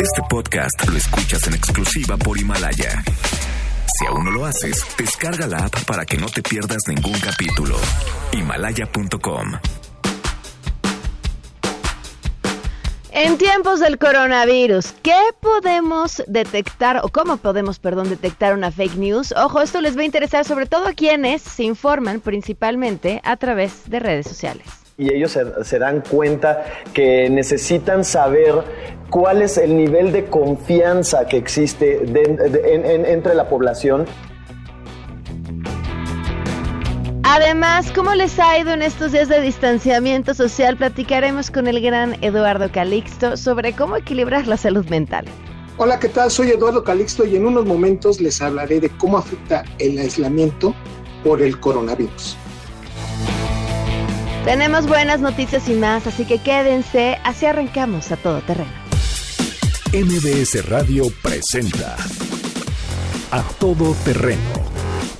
Este podcast lo escuchas en exclusiva por Himalaya. Si aún no lo haces, descarga la app para que no te pierdas ningún capítulo. Himalaya.com En tiempos del coronavirus, ¿qué podemos detectar o cómo podemos, perdón, detectar una fake news? Ojo, esto les va a interesar sobre todo a quienes se informan principalmente a través de redes sociales y ellos se, dan cuenta que necesitan saber cuál es el nivel de confianza que existe entre la población. Además, ¿cómo les ha ido en estos días de distanciamiento social? Platicaremos con el gran Eduardo Calixto sobre cómo equilibrar la salud mental. Hola, ¿qué tal? Soy Eduardo Calixto y en unos momentos les hablaré de cómo afecta el aislamiento por el coronavirus. Tenemos buenas noticias y más, así que quédense, así arrancamos a todo terreno. MBS Radio presenta A Todo Terreno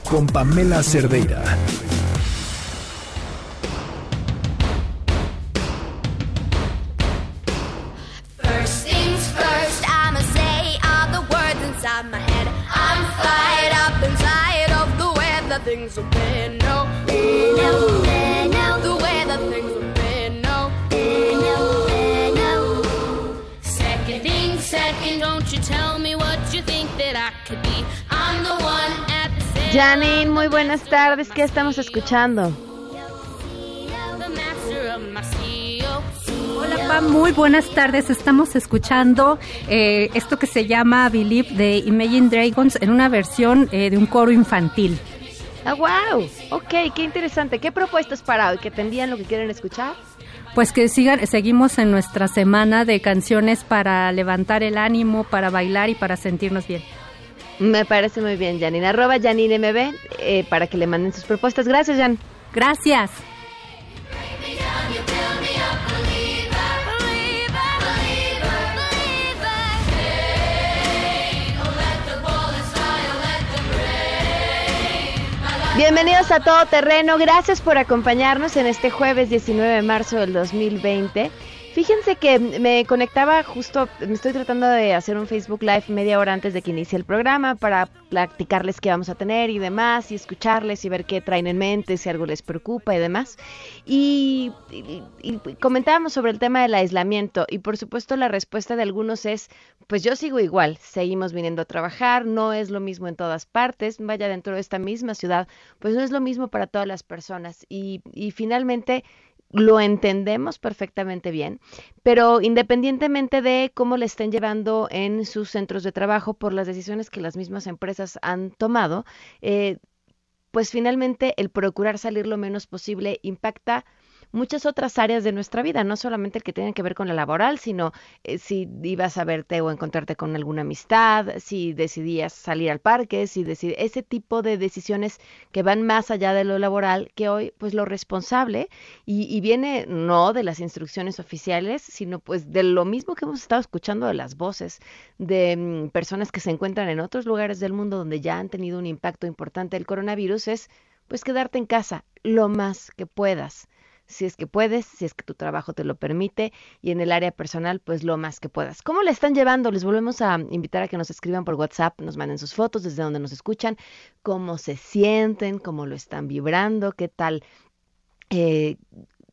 con Pamela Cerdeira. Things all Janine, muy buenas tardes, ¿qué estamos escuchando? Hola Pam, muy buenas tardes. Estamos escuchando eh, esto que se llama Believe de Imagine Dragons en una versión eh, de un coro infantil. Ah, wow, ok, qué interesante. ¿Qué propuestas para hoy? ¿Que tendrían lo que quieren escuchar? Pues que sigan, seguimos en nuestra semana de canciones para levantar el ánimo, para bailar y para sentirnos bien. Me parece muy bien, Janine. Arroba Janine MB eh, para que le manden sus propuestas. Gracias, Jan. Gracias. Bienvenidos a Todo Terreno. Gracias por acompañarnos en este jueves 19 de marzo del 2020. Fíjense que me conectaba justo, me estoy tratando de hacer un Facebook Live media hora antes de que inicie el programa para platicarles qué vamos a tener y demás, y escucharles y ver qué traen en mente, si algo les preocupa y demás. Y, comentábamos sobre el tema del aislamiento y por supuesto la respuesta de algunos es, pues yo sigo igual, seguimos viniendo a trabajar, no es lo mismo en todas partes, vaya dentro de esta misma ciudad, pues no es lo mismo para todas las personas. Y, y finalmente lo entendemos perfectamente bien, pero independientemente de cómo le estén llevando en sus centros de trabajo por las decisiones que las mismas empresas han tomado, eh, pues finalmente el procurar salir lo menos posible impacta muchas otras áreas de nuestra vida, no solamente el que tiene que ver con la laboral, sino eh, si ibas a verte o encontrarte con alguna amistad, si decidías salir al parque, si decid ese tipo de decisiones que van más allá de lo laboral, que hoy pues lo responsable y, y viene no de las instrucciones oficiales, sino pues de lo mismo que hemos estado escuchando de las voces de mm, personas que se encuentran en otros lugares del mundo donde ya han tenido un impacto importante el coronavirus es pues quedarte en casa lo más que puedas si es que puedes, si es que tu trabajo te lo permite y en el área personal, pues lo más que puedas. ¿Cómo le están llevando? Les volvemos a invitar a que nos escriban por WhatsApp, nos manden sus fotos desde donde nos escuchan, cómo se sienten, cómo lo están vibrando, qué tal eh,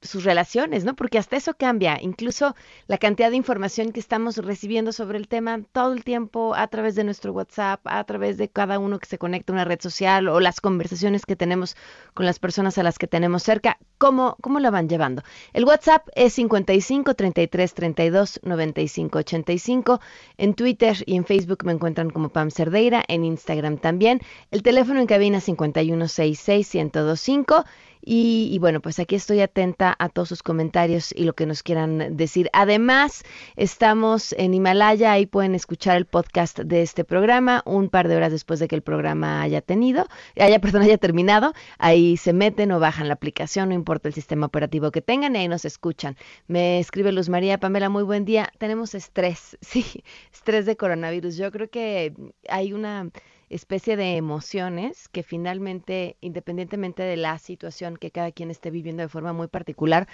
sus relaciones, ¿no? Porque hasta eso cambia, incluso la cantidad de información que estamos recibiendo sobre el tema todo el tiempo a través de nuestro WhatsApp, a través de cada uno que se conecta a una red social o las conversaciones que tenemos con las personas a las que tenemos cerca, ¿cómo, cómo la van llevando? El WhatsApp es 55 33 32 95 85, en Twitter y en Facebook me encuentran como Pam Cerdeira, en Instagram también, el teléfono en cabina 5166 1025 y, y, bueno, pues aquí estoy atenta a todos sus comentarios y lo que nos quieran decir. Además, estamos en Himalaya, ahí pueden escuchar el podcast de este programa un par de horas después de que el programa haya tenido, haya, perdón, haya terminado. Ahí se meten o bajan la aplicación, no importa el sistema operativo que tengan, y ahí nos escuchan. Me escribe Luz María Pamela, muy buen día. Tenemos estrés, sí, estrés de coronavirus. Yo creo que hay una especie de emociones que finalmente, independientemente de la situación que cada quien esté viviendo de forma muy particular,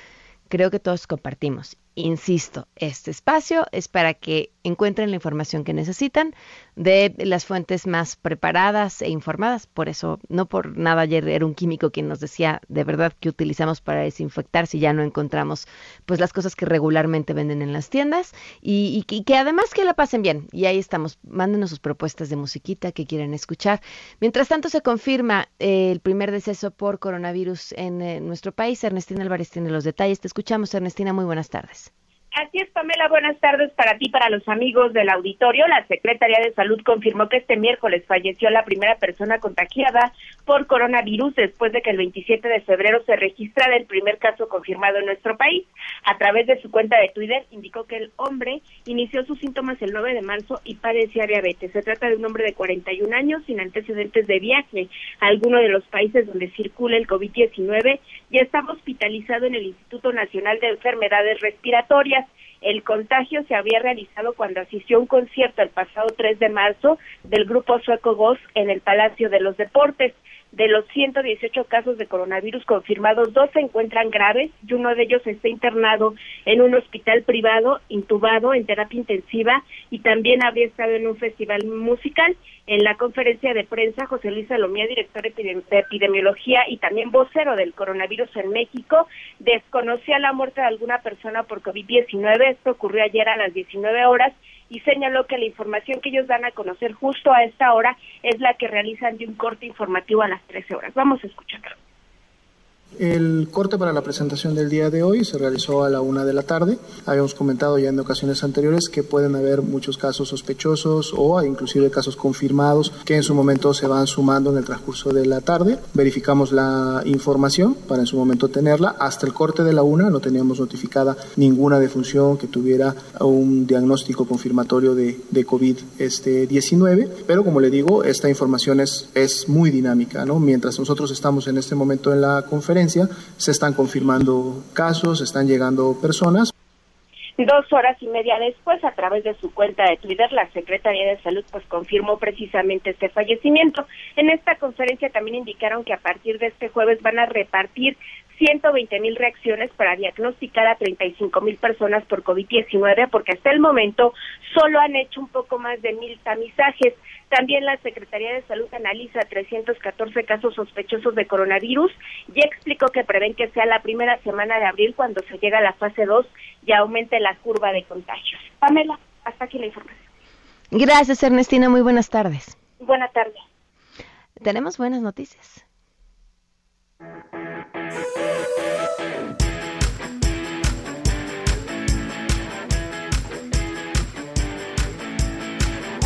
creo que todos compartimos. Insisto, este espacio es para que encuentren la información que necesitan de las fuentes más preparadas e informadas. Por eso, no por nada ayer era un químico quien nos decía de verdad que utilizamos para desinfectar si ya no encontramos pues las cosas que regularmente venden en las tiendas y, que además que la pasen bien. Y ahí estamos. Mándenos sus propuestas de musiquita que quieren escuchar. Mientras tanto, se confirma eh, el primer deceso por coronavirus en eh, nuestro país. Ernestina Álvarez tiene los detalles. Te escuchamos, Ernestina. Muy buenas tardes. Así es, Pamela, buenas tardes para ti, para los amigos del auditorio. La Secretaría de Salud confirmó que este miércoles falleció la primera persona contagiada por coronavirus después de que el 27 de febrero se registrara el primer caso confirmado en nuestro país. A través de su cuenta de Twitter indicó que el hombre inició sus síntomas el 9 de marzo y padecía diabetes. Se trata de un hombre de 41 años sin antecedentes de viaje a alguno de los países donde circula el COVID-19 y estaba hospitalizado en el Instituto Nacional de Enfermedades Respiratorias. El contagio se había realizado cuando asistió a un concierto el pasado 3 de marzo del grupo sueco GOS en el Palacio de los Deportes. De los 118 casos de coronavirus confirmados, dos se encuentran graves y uno de ellos está internado en un hospital privado, intubado en terapia intensiva y también habría estado en un festival musical. En la conferencia de prensa, José Luis Salomía, director de epidemiología y también vocero del coronavirus en México, desconocía la muerte de alguna persona por COVID-19. Esto ocurrió ayer a las 19 horas y señaló que la información que ellos dan a conocer justo a esta hora es la que realizan de un corte informativo a las 13 horas. Vamos a escucharlo. El corte para la presentación del día de hoy se realizó a la una de la tarde. Habíamos comentado ya en ocasiones anteriores que pueden haber muchos casos sospechosos o inclusive casos confirmados que en su momento se van sumando en el transcurso de la tarde. Verificamos la información para en su momento tenerla. Hasta el corte de la una no teníamos notificada ninguna defunción que tuviera un diagnóstico confirmatorio de, de COVID-19, pero como le digo, esta información es, es muy dinámica. ¿no? Mientras nosotros estamos en este momento en la conferencia, se están confirmando casos, están llegando personas. Dos horas y media después, a través de su cuenta de Twitter, la Secretaría de Salud pues confirmó precisamente este fallecimiento. En esta conferencia también indicaron que a partir de este jueves van a repartir 120 mil reacciones para diagnosticar a 35 mil personas por COVID-19, porque hasta el momento solo han hecho un poco más de mil tamizajes. También la Secretaría de Salud analiza 314 casos sospechosos de coronavirus y explicó que prevén que sea la primera semana de abril cuando se llega a la fase 2 y aumente la curva de contagios. Pamela, hasta aquí la información. Gracias, Ernestina. Muy buenas tardes. Buenas tardes. Tenemos buenas noticias.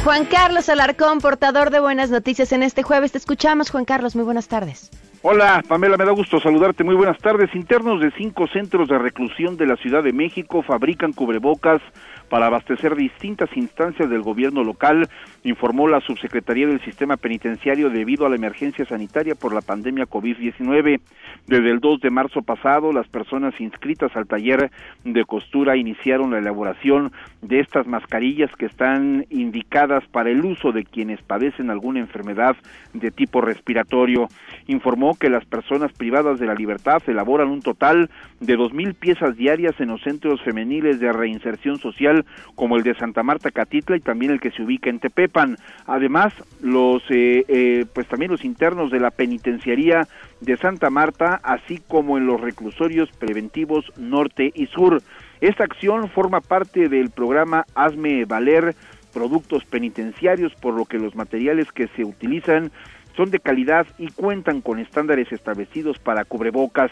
Juan Carlos Alarcón, portador de buenas noticias en este jueves. Te escuchamos, Juan Carlos. Muy buenas tardes. Hola, Pamela, me da gusto saludarte. Muy buenas tardes. Internos de cinco centros de reclusión de la Ciudad de México fabrican cubrebocas para abastecer distintas instancias del gobierno local, informó la subsecretaría del Sistema Penitenciario debido a la emergencia sanitaria por la pandemia COVID-19. Desde el 2 de marzo pasado, las personas inscritas al taller de costura iniciaron la elaboración de estas mascarillas que están indicadas para el uso de quienes padecen alguna enfermedad de tipo respiratorio. Informó que las personas privadas de la libertad elaboran un total de dos mil piezas diarias en los centros femeniles de reinserción social como el de Santa Marta Catitla y también el que se ubica en Tepepan. Además, los eh, eh, pues también los internos de la penitenciaría de Santa Marta, así como en los reclusorios preventivos norte y sur. Esta acción forma parte del programa Hazme Valer productos penitenciarios, por lo que los materiales que se utilizan son de calidad y cuentan con estándares establecidos para cubrebocas.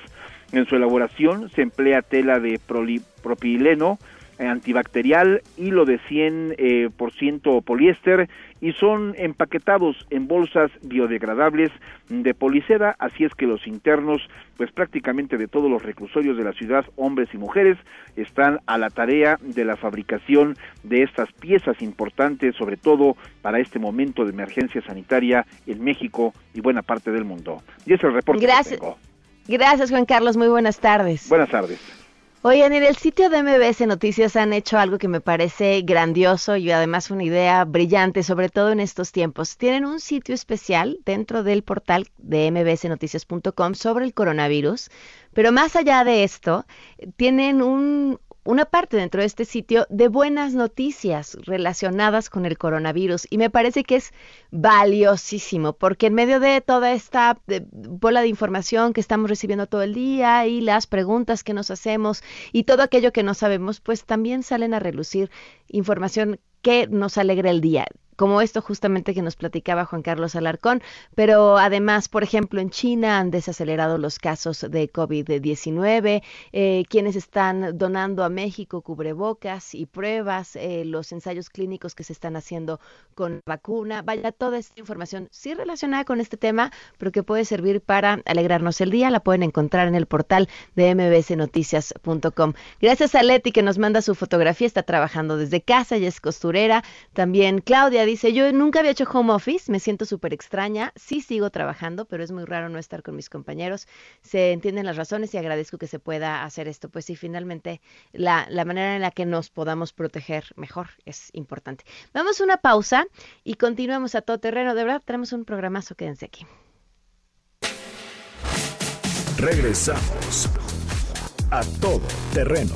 En su elaboración se emplea tela de propileno, antibacterial, hilo de 100% eh, por ciento poliéster y son empaquetados en bolsas biodegradables de policeda, así es que los internos, pues prácticamente de todos los reclusorios de la ciudad, hombres y mujeres, están a la tarea de la fabricación de estas piezas importantes, sobre todo para este momento de emergencia sanitaria en México y buena parte del mundo. Y es el reporte Gracias. que tengo. Gracias, Juan Carlos. Muy buenas tardes. Buenas tardes. Oigan, en el sitio de MBS Noticias han hecho algo que me parece grandioso y además una idea brillante, sobre todo en estos tiempos. Tienen un sitio especial dentro del portal de mbsnoticias.com sobre el coronavirus, pero más allá de esto, tienen un, una parte dentro de este sitio de buenas noticias relacionadas con el coronavirus. Y me parece que es valiosísimo porque en medio de toda esta bola de información que estamos recibiendo todo el día y las preguntas que nos hacemos y todo aquello que no sabemos, pues también salen a relucir información que nos alegra el día como esto justamente que nos platicaba Juan Carlos Alarcón, pero además, por ejemplo, en China han desacelerado los casos de COVID-19, eh, quienes están donando a México cubrebocas y pruebas, eh, los ensayos clínicos que se están haciendo con vacuna, vaya, toda esta información sí relacionada con este tema, pero que puede servir para alegrarnos el día, la pueden encontrar en el portal de mbsnoticias.com. Gracias a Leti que nos manda su fotografía, está trabajando desde casa y es costurera, también Claudia yo nunca había hecho home office, me siento súper extraña, sí sigo trabajando, pero es muy raro no estar con mis compañeros. Se entienden las razones y agradezco que se pueda hacer esto. Pues sí, finalmente la, la manera en la que nos podamos proteger mejor es importante. Vamos a una pausa y continuamos a todo terreno. De verdad, tenemos un programazo, quédense aquí. Regresamos a todo terreno.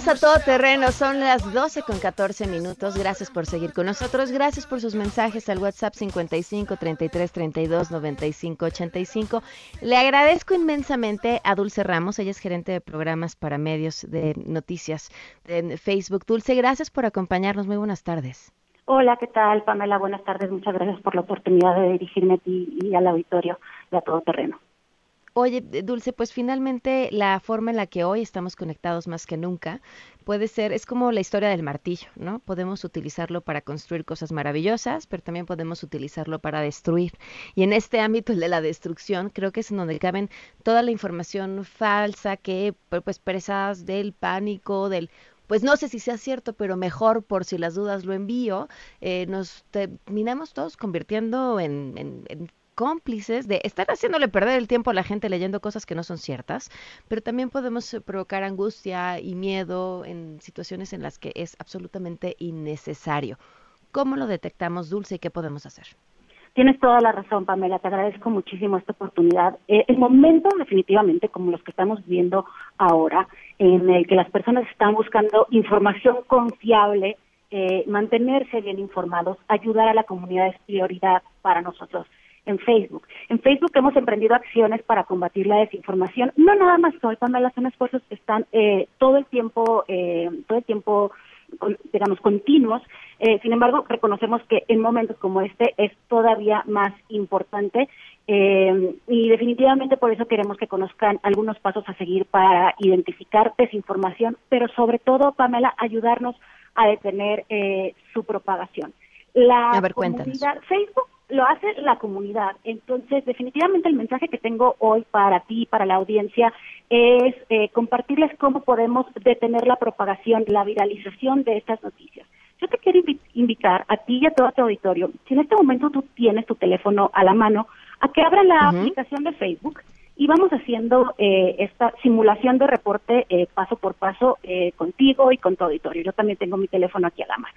Continuamos a todo terreno, son las 12 con 14 minutos. Gracias por seguir con nosotros. Gracias por sus mensajes al WhatsApp 55 33 32 95 85. Le agradezco inmensamente a Dulce Ramos, ella es gerente de programas para medios de noticias de Facebook. Dulce, gracias por acompañarnos. Muy buenas tardes. Hola, ¿qué tal, Pamela? Buenas tardes. Muchas gracias por la oportunidad de dirigirme a ti y al auditorio de A Todo Terreno. Oye, Dulce, pues finalmente la forma en la que hoy estamos conectados más que nunca puede ser, es como la historia del martillo, ¿no? Podemos utilizarlo para construir cosas maravillosas, pero también podemos utilizarlo para destruir. Y en este ámbito, el de la destrucción, creo que es en donde caben toda la información falsa que, pues, presas del pánico, del pues no sé si sea cierto, pero mejor por si las dudas lo envío, eh, nos terminamos todos convirtiendo en, en, en cómplices de estar haciéndole perder el tiempo a la gente leyendo cosas que no son ciertas, pero también podemos eh, provocar angustia y miedo en situaciones en las que es absolutamente innecesario. ¿Cómo lo detectamos, Dulce, y qué podemos hacer? Tienes toda la razón, Pamela. Te agradezco muchísimo esta oportunidad. Eh, el momento, definitivamente, como los que estamos viendo ahora, en el que las personas están buscando información confiable, eh, mantenerse bien informados, ayudar a la comunidad es prioridad para nosotros en Facebook. En Facebook hemos emprendido acciones para combatir la desinformación. No nada más hoy, Pamela, son esfuerzos que están eh, todo el tiempo, eh, todo el tiempo, digamos, continuos. Eh, sin embargo, reconocemos que en momentos como este es todavía más importante y definitivamente por eso queremos que conozcan algunos pasos a seguir para identificar desinformación, pero sobre todo, Pamela, ayudarnos a detener su propagación. La a ver, comunidad, Facebook lo hace la comunidad. Entonces, definitivamente el mensaje que tengo hoy para ti, para la audiencia, es eh, compartirles cómo podemos detener la propagación, la viralización de estas noticias. Yo te quiero invitar a ti y a todo tu auditorio, si en este momento tú tienes tu teléfono a la mano, a que abra la aplicación de Facebook y vamos haciendo eh, esta simulación de reporte eh, paso por paso contigo y con tu auditorio. Yo también tengo mi teléfono aquí a la mano.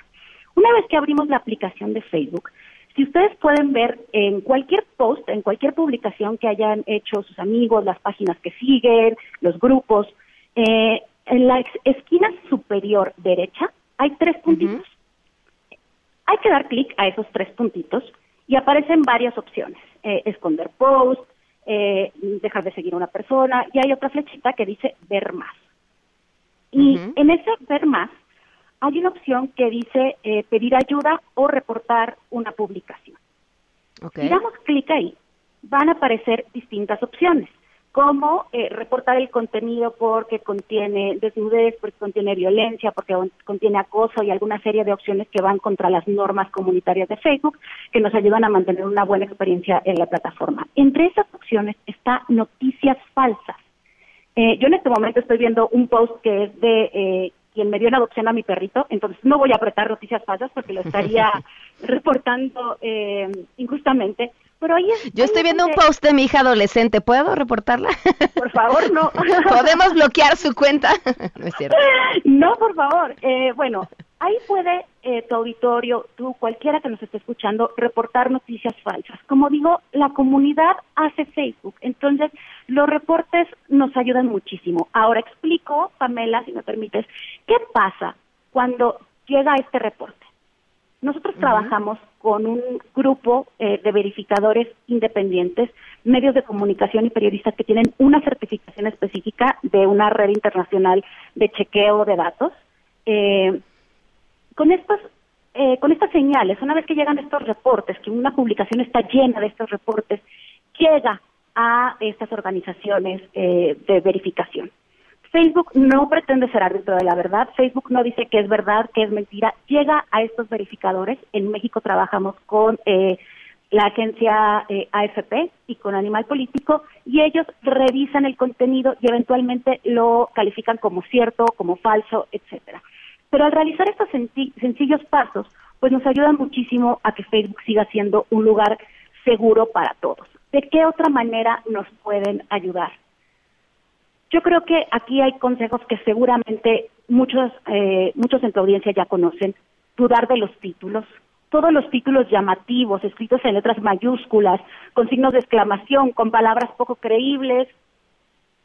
Una vez que abrimos la aplicación de Facebook, si ustedes pueden ver en cualquier post, en cualquier publicación que hayan hecho sus amigos, las páginas que siguen, los grupos, eh, en la esquina superior derecha hay tres puntitos. Hay que dar clic a esos tres puntitos y aparecen varias opciones. Eh, esconder post, eh, dejar de seguir a una persona y hay otra flechita que dice ver más. Y en ese ver más hay una opción que dice eh, pedir ayuda o reportar una publicación. Si damos clic ahí, van a aparecer distintas opciones, como eh, reportar el contenido porque contiene desnudez, porque contiene violencia, porque contiene acoso y alguna serie de opciones que van contra las normas comunitarias de Facebook, que nos ayudan a mantener una buena experiencia en la plataforma. Entre esas opciones está noticias falsas. Eh, yo en este momento estoy viendo un post que es de quien me dio en adopción a mi perrito, entonces no voy a apretar noticias falsas porque lo estaría reportando eh, injustamente. Pero ahí es, Yo estoy es viendo un post de mi hija adolescente. ¿Puedo reportarla? Por favor, no. ¿Podemos bloquear su cuenta? no es cierto. No, por favor. Eh, bueno, ahí puede eh, tu auditorio, tú, cualquiera que nos esté escuchando, reportar noticias falsas. Como digo, la comunidad hace Facebook, entonces los reportes nos ayudan muchísimo. Ahora explico, Pamela, si me permites, qué pasa cuando llega este reporte. Nosotros trabajamos con un grupo eh, de verificadores independientes, medios de comunicación y periodistas que tienen una certificación específica de una red internacional de chequeo de datos. Eh, con estos eh, con estas señales, una vez que llegan estos reportes, que una publicación está llena de estos reportes, llega a estas organizaciones eh, de verificación. Facebook no pretende ser árbitro de la verdad, Facebook no dice que es verdad, que es mentira, llega a estos verificadores. En México trabajamos con eh, la agencia eh, AFP y con Animal Político y ellos revisan el contenido y eventualmente lo califican como cierto, como falso, etcétera. Pero al realizar estos senci- sencillos pasos, pues nos ayudan muchísimo a que Facebook siga siendo un lugar seguro para todos. ¿De qué otra manera nos pueden ayudar? Yo creo que aquí hay consejos que seguramente muchos, eh, muchos en tu audiencia ya conocen. Dudar de los títulos. Todos los títulos llamativos, escritos en letras mayúsculas, con signos de exclamación, con palabras poco creíbles,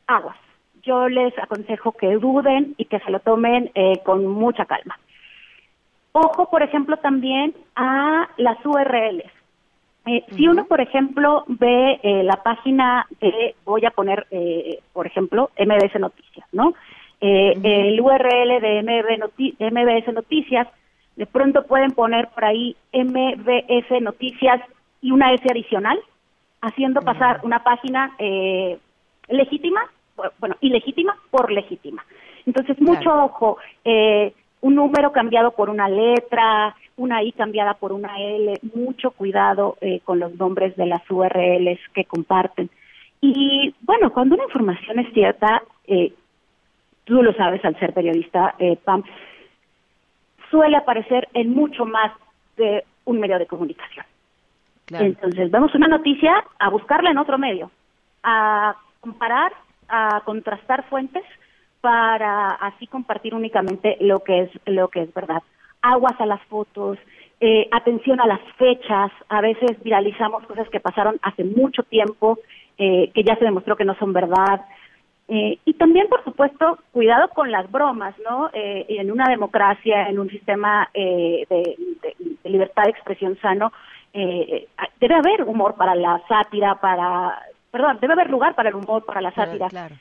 aguas. Yo les aconsejo que duden y que se lo tomen eh, con mucha calma. Ojo, por ejemplo, también a las URLs. Eh, Si uno, por ejemplo, ve eh, la página de, voy a poner, eh, por ejemplo, MBS Noticias, ¿no? Eh, El URL de MB Noti- MBS Noticias, de pronto pueden poner por ahí MBS Noticias y una S adicional, haciendo pasar una página eh, legítima, bueno, ilegítima por legítima. Entonces, mucho Claro. ojo, eh, un número cambiado por una letra, una I cambiada por una L, mucho cuidado eh, con los nombres de las URLs que comparten. Y bueno, cuando una información es cierta, eh, tú lo sabes al ser periodista, eh, Pam, suele aparecer en mucho más de un medio de comunicación. Claro. Entonces, vemos una noticia a buscarla en otro medio, a comparar, a contrastar fuentes para así compartir únicamente lo que es lo que es verdad. Aguas a las fotos, eh, atención a las fechas. A veces viralizamos cosas que pasaron hace mucho tiempo, eh, que ya se demostró que no son verdad. Eh, y también, por supuesto, cuidado con las bromas, ¿no? Eh, en una democracia, en un sistema eh, de, de- libertad de expresión sano, eh, eh, debe haber humor para la sátira, para, perdón, debe haber lugar para el humor, para la Claro, sátira. claro.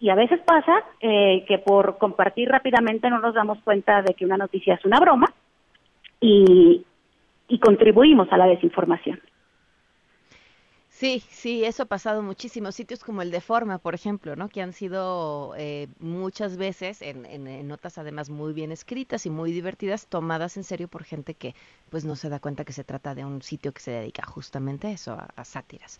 Y a veces pasa eh, que por compartir rápidamente no nos damos cuenta de que una noticia es una broma y, y contribuimos a la desinformación. Sí, sí, eso ha pasado muchísimo. Sitios como el de Forma, por ejemplo, ¿no? Que han sido eh, muchas veces, en, en- en notas además muy bien escritas y muy divertidas, tomadas en serio por gente que pues no se da cuenta que se trata de un sitio que se dedica justamente a eso, a, a sátiras.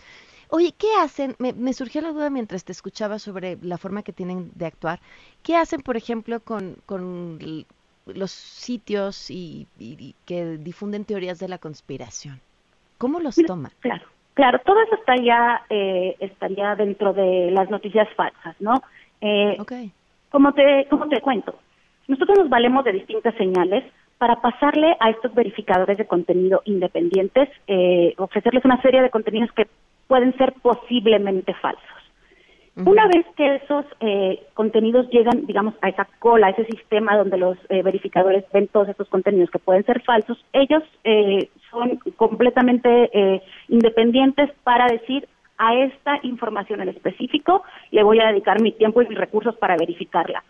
Oye, ¿qué hacen? Me, me surgió la duda mientras te escuchaba sobre la forma que tienen de actuar. ¿Qué hacen, por ejemplo, con, con los sitios y, y- y que difunden teorías de la conspiración? ¿Cómo los toman? Claro, claro, todo eso estaría, eh, estaría dentro de las noticias falsas, ¿no? Eh, Ok. como te, como te cuento, nosotros nos valemos de distintas señales para pasarle a estos verificadores de contenido independientes, eh, ofrecerles una serie de contenidos que pueden ser posiblemente falsos. Una vez que esos eh, contenidos llegan, digamos, a esa cola, a ese sistema donde los eh, verificadores ven todos estos contenidos que pueden ser falsos, ellos eh, son completamente eh, independientes para decir a esta información en específico le voy a dedicar mi tiempo y mis recursos para verificarla,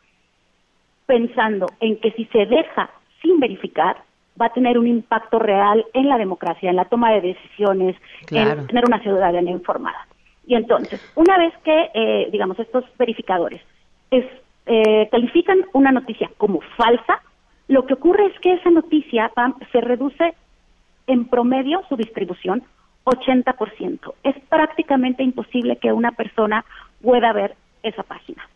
pensando en que si se deja sin verificar va a tener un impacto real en la democracia, en la toma de decisiones, Claro. en tener una ciudadanía informada. Y entonces, una vez que, eh, digamos, estos verificadores es, eh, califican una noticia como falsa, lo que ocurre es que esa noticia Pam, se reduce en promedio su distribución 80%. Es prácticamente imposible que una persona pueda ver esa página.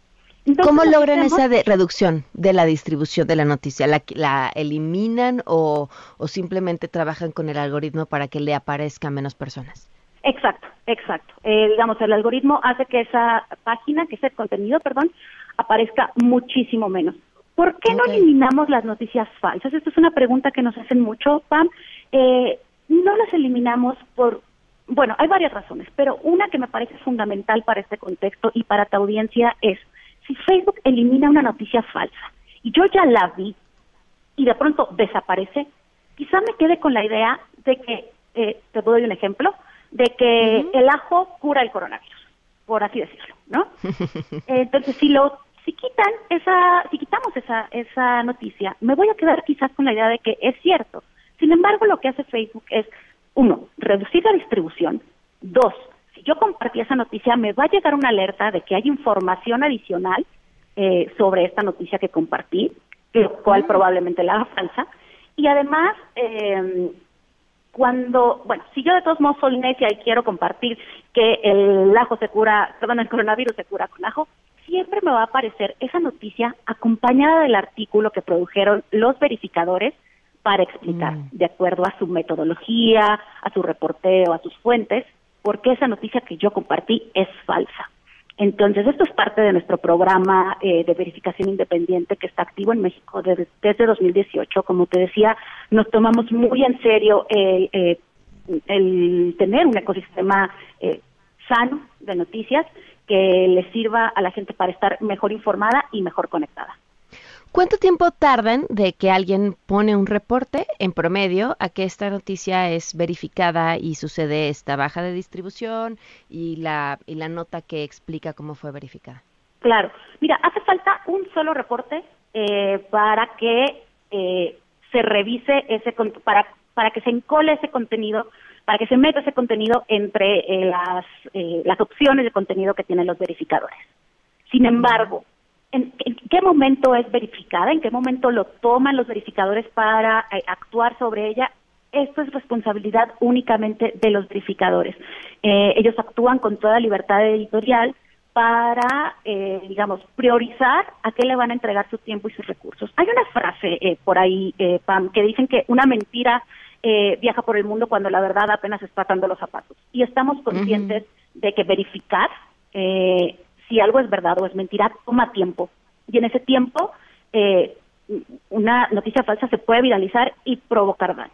Entonces, ¿Cómo logran hacemos- esa de- reducción de la distribución de la noticia? ¿La, la eliminan o, o simplemente trabajan con el algoritmo para que le aparezca a menos personas? Exacto, exacto. Eh, digamos, el algoritmo hace que esa página, que ese contenido, perdón, aparezca muchísimo menos. ¿Por qué no eliminamos las noticias falsas? Esta es una pregunta que nos hacen mucho, Pam. Eh, no las eliminamos por, bueno, hay varias razones, pero una que me parece fundamental para este contexto y para tu audiencia es, si Facebook elimina una noticia falsa y yo ya la vi y de pronto desaparece, quizá me quede con la idea de que, eh, te doy un ejemplo, de que el ajo cura el coronavirus, por así decirlo, ¿no? Entonces, si lo si quitan esa si quitamos esa esa noticia, me voy a quedar quizás con la idea de que es cierto. Que hace Facebook es uno, reducir la distribución, dos, si yo compartí esa noticia, me va a llegar una alerta de que hay información adicional eh, sobre esta noticia que compartí, lo cual probablemente la haga falsa. Y además, eh, cuando, bueno, si yo de todos modos soy necia y quiero compartir que el ajo se cura, perdón, el coronavirus se cura con ajo, siempre me va a aparecer esa noticia acompañada del artículo que produjeron los verificadores para explicar, de acuerdo a su metodología, a su reporteo, a sus fuentes, por qué esa noticia que yo compartí es falsa. Entonces, esto es parte de nuestro programa eh, de verificación independiente que está activo en México desde, desde 2018. Como te decía, nos tomamos muy en serio el, eh, el tener un ecosistema eh, sano de noticias que le sirva a la gente para estar mejor informada y mejor conectada. ¿Cuánto tiempo tardan de que alguien pone un reporte en promedio a que esta noticia es verificada y sucede esta baja de distribución y la, y la nota que explica cómo fue verificada? Claro. Mira, hace falta un solo reporte eh, para que eh, se revise ese, para, para que se encole ese contenido, para que se meta ese contenido entre eh, las, eh, las opciones de contenido que tienen los verificadores. Sin embargo, ¿en, qué momento es verificada? ¿En qué momento lo toman los verificadores para eh, actuar sobre ella? Esto es responsabilidad únicamente de los verificadores. Eh, ellos actúan con toda libertad editorial para, eh, digamos, priorizar a qué le van a entregar su tiempo y sus recursos. Hay una frase eh, por ahí, eh, Pam, que dicen que una mentira eh, viaja por el mundo cuando la verdad apenas está atando los zapatos. Y estamos conscientes de que verificar eh, si algo es verdad o es mentira toma tiempo. Y en ese tiempo, eh, una noticia falsa se puede viralizar y provocar daño.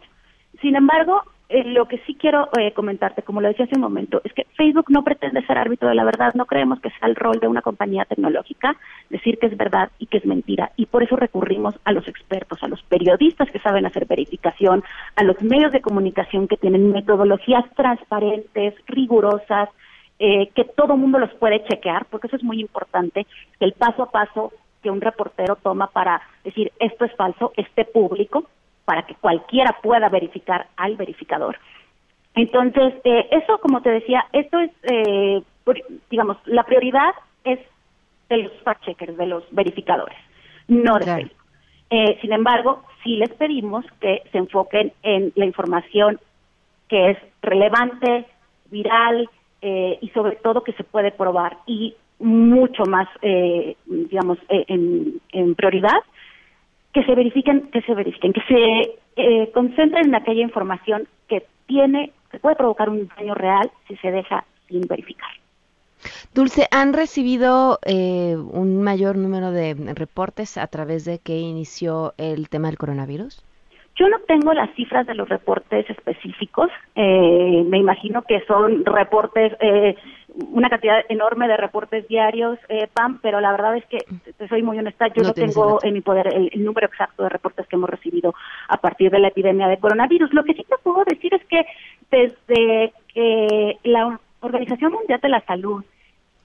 Sin embargo, eh, lo que sí quiero eh, comentarte, como lo decía hace un momento, es que Facebook no pretende ser árbitro de la verdad, no creemos que sea el rol de una compañía tecnológica decir que es verdad y que es mentira, y por eso recurrimos a los expertos, a los periodistas que saben hacer verificación, a los medios de comunicación que tienen metodologías transparentes, rigurosas, eh, que todo mundo los puede chequear, porque eso es muy importante, el paso a paso que un reportero toma para decir esto es falso esté público, para que cualquiera pueda verificar al verificador. Entonces, eh, eso, como te decía, esto es, eh, digamos, la prioridad es de los fact-checkers, de los verificadores, no de. Facebook. Eh, sin embargo, sí les pedimos que se enfoquen en la información que es relevante, viral eh, y sobre todo que se puede probar y mucho más, eh, digamos, eh, en, en prioridad que se verifiquen, que se verifiquen, que se eh, concentren en aquella información que tiene, que puede provocar un daño real si se deja sin verificar. Dulce, ¿han recibido eh, un mayor número de reportes a través de que inició el tema del coronavirus? Yo no tengo las cifras de los reportes específicos. eh, me imagino que son reportes, eh, una cantidad enorme de reportes diarios, eh, Pam, pero la verdad es que, te soy muy honesta, yo No tengo en mi poder el, el número exacto de reportes que hemos recibido a partir de la epidemia de coronavirus. Lo que sí te puedo decir es que desde que la Organización Mundial de la Salud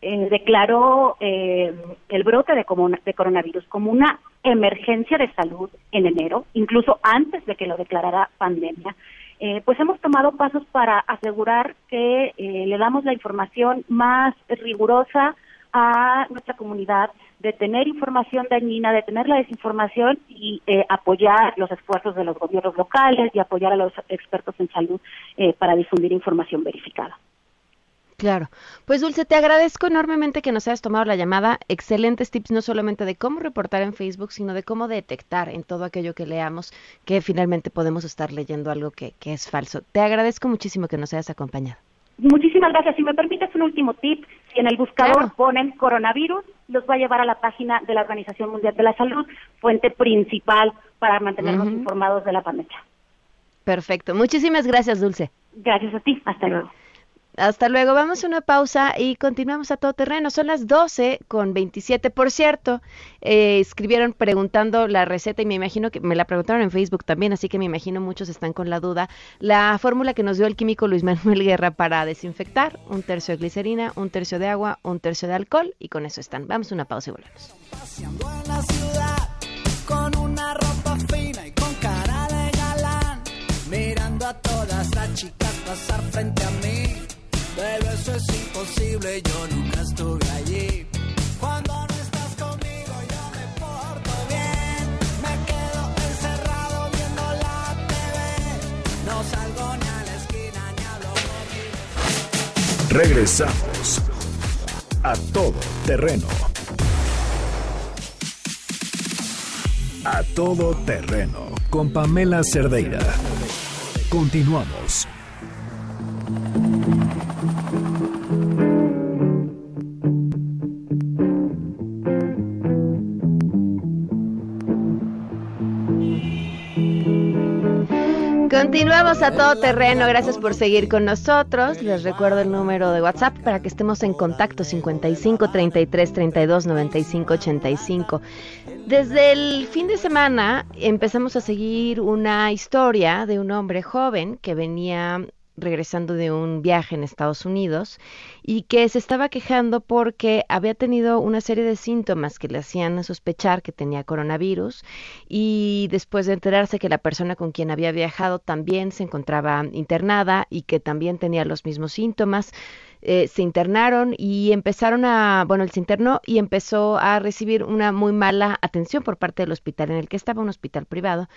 eh, declaró eh, el brote de, de coronavirus como una emergencia de salud en enero, incluso antes de que lo declarara pandemia, eh, pues hemos tomado pasos para asegurar que eh, le damos la información más rigurosa a nuestra comunidad, de tener información dañina, de tener la desinformación y eh, apoyar los esfuerzos de los gobiernos locales y apoyar a los expertos en salud para difundir información verificada. Claro. Pues Dulce, te agradezco enormemente que nos hayas tomado la llamada. Excelentes tips, no solamente de cómo reportar en Facebook, sino de cómo detectar en todo aquello que leamos que finalmente podemos estar leyendo algo que, que es falso. Te agradezco muchísimo que nos hayas acompañado. Muchísimas gracias. Si me permites un último tip, si en el buscador Claro. ponen coronavirus, los va a llevar a la página de la Organización Mundial de la Salud, fuente principal para mantenernos informados de la pandemia. Perfecto. Muchísimas gracias, Dulce. Gracias a ti. Hasta luego. Hasta luego, vamos a una pausa y continuamos a todo terreno. Son las 12 con 27. Por cierto, eh, escribieron preguntando la receta y me imagino que me la preguntaron en Facebook también, así que me imagino muchos están con la duda. La fórmula que nos dio el químico Luis Manuel Guerra para desinfectar, un tercio de glicerina, un tercio de agua, un tercio de alcohol y con eso están. Vamos a una pausa y volvemos. Mirando a todas las chicas pasar frente a mí. Pero eso es imposible, yo nunca estuve allí. Cuando no estás conmigo, yo me porto bien. Me quedo encerrado viendo la TV. No salgo ni a la esquina ni hablo con mi Regresamos a todo terreno. A todo terreno con Pamela Cerdeira. Continuamos. Continuamos a todo terreno, gracias por seguir con nosotros. Les recuerdo el número de WhatsApp para que estemos en contacto 55 33 32 95 85. Desde el fin de semana empezamos a seguir una historia de un hombre joven que venía regresando de un viaje en Estados Unidos y que se estaba quejando porque había tenido una serie de síntomas que le hacían sospechar que tenía coronavirus y después de enterarse que la persona con quien había viajado también se encontraba internada y que también tenía los mismos síntomas, eh, se internaron y empezaron a, bueno, él se internó y empezó a recibir una muy mala atención por parte del hospital en el que estaba, un hospital privado.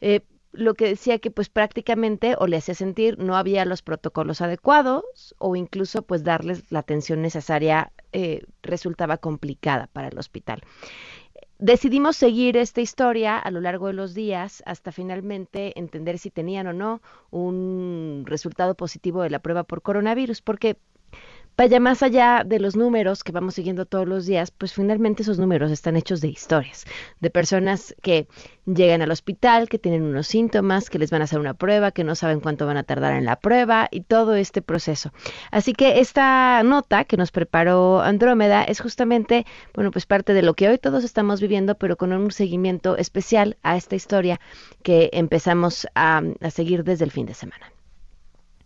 Eh, lo que decía que pues prácticamente o le hacía sentir no había los protocolos adecuados o incluso pues darles la atención necesaria eh, resultaba complicada para el hospital. Decidimos seguir esta historia a lo largo de los días hasta finalmente entender si tenían o no un resultado positivo de la prueba por coronavirus, porque vaya más allá de los números que vamos siguiendo todos los días, pues finalmente esos números están hechos de historias, de personas que llegan al hospital, que tienen unos síntomas, que les van a hacer una prueba, que no saben cuánto van a tardar en la prueba y todo este proceso. Así que esta nota que nos preparó Andrómeda es justamente, bueno, pues parte de lo que hoy todos estamos viviendo, pero con un seguimiento especial a esta historia que empezamos a, a seguir desde el fin de semana.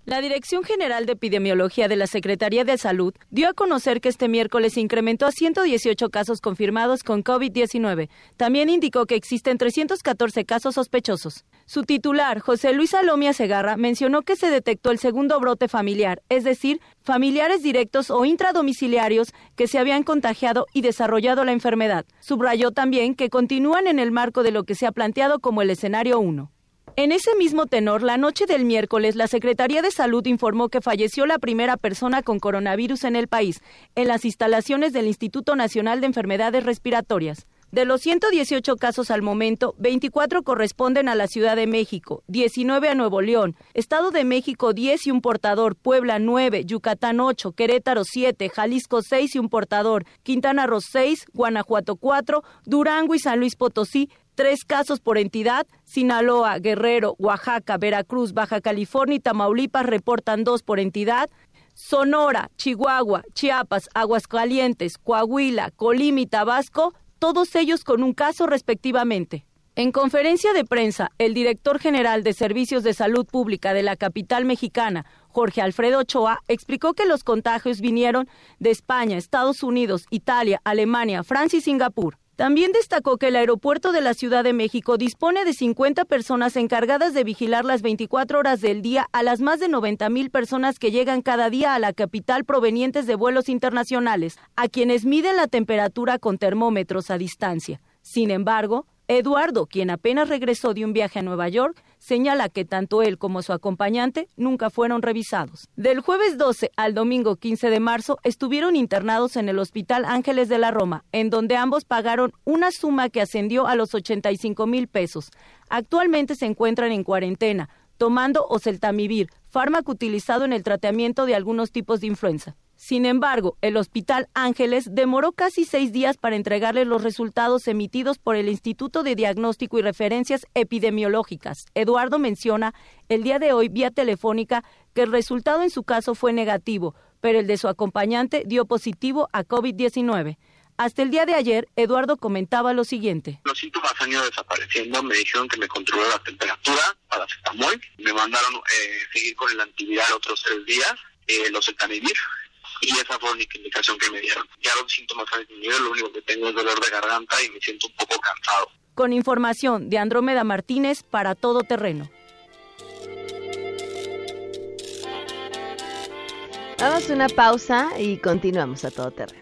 La Dirección General de Epidemiología de la Secretaría de Salud dio a conocer que este miércoles incrementó a 118 casos confirmados con COVID-19. También indicó que existen 314 casos sospechosos. Su titular, José Luis Alomia Segarra, mencionó que se detectó el segundo brote familiar, es decir, familiares directos o intradomiciliarios que se habían contagiado y desarrollado la enfermedad. Subrayó también que continúan en el marco de lo que se ha planteado como el escenario 1. En ese mismo tenor, la noche del miércoles, la Secretaría de Salud informó que falleció la primera persona con coronavirus en el país, en las instalaciones del Instituto Nacional de Enfermedades Respiratorias. De los 118 casos al momento, 24 corresponden a la Ciudad de México, 19 a Nuevo León, Estado de México 10 y un portador, Puebla 9, Yucatán 8, Querétaro 7, Jalisco 6 y un portador, Quintana Roo 6, Guanajuato 4, Durango y San Luis Potosí tres casos por entidad. Sinaloa, Guerrero, Oaxaca, Veracruz, Baja California y Tamaulipas reportan dos por entidad. Sonora, Chihuahua, Chiapas, Aguascalientes, Coahuila, Colima y Tabasco, todos ellos con un caso respectivamente. En conferencia de prensa, el director general de Servicios de Salud Pública de la capital mexicana, Jorge Alfredo Ochoa, explicó que los contagios vinieron de España, Estados Unidos, Italia, Alemania, Francia y Singapur. También destacó que el aeropuerto de la Ciudad de México dispone de 50 personas encargadas de vigilar las 24 horas del día a las más de 90 mil personas que llegan cada día a la capital provenientes de vuelos internacionales, a quienes miden la temperatura con termómetros a distancia. Sin embargo, Eduardo, quien apenas regresó de un viaje a Nueva York, señala que tanto él como su acompañante nunca fueron revisados. Del jueves 12 al domingo 15 de marzo estuvieron internados en el Hospital Ángeles de la Roma, en donde ambos pagaron una suma que ascendió a los 85 mil pesos. Actualmente se encuentran en cuarentena, tomando oseltamivir, fármaco utilizado en el tratamiento de algunos tipos de influenza. Sin embargo, el Hospital Ángeles demoró casi seis días para entregarle los resultados emitidos por el Instituto de Diagnóstico y Referencias Epidemiológicas. Eduardo menciona el día de hoy vía telefónica que el resultado en su caso fue negativo, pero el de su acompañante dio positivo a COVID-19. Hasta el día de ayer, Eduardo comentaba lo siguiente. Los síntomas han ido desapareciendo, me dijeron que me controló la temperatura, paracetamol, me mandaron eh, seguir con el antiviral otros tres días, eh, los etanimir, y esa fue la única indicación que me dieron. Ya los síntomas han disminuido, lo único que tengo es dolor de garganta y me siento un poco cansado. Con información de Andrómeda Martínez para Todo Terreno. Damos una pausa y continuamos a todo terreno.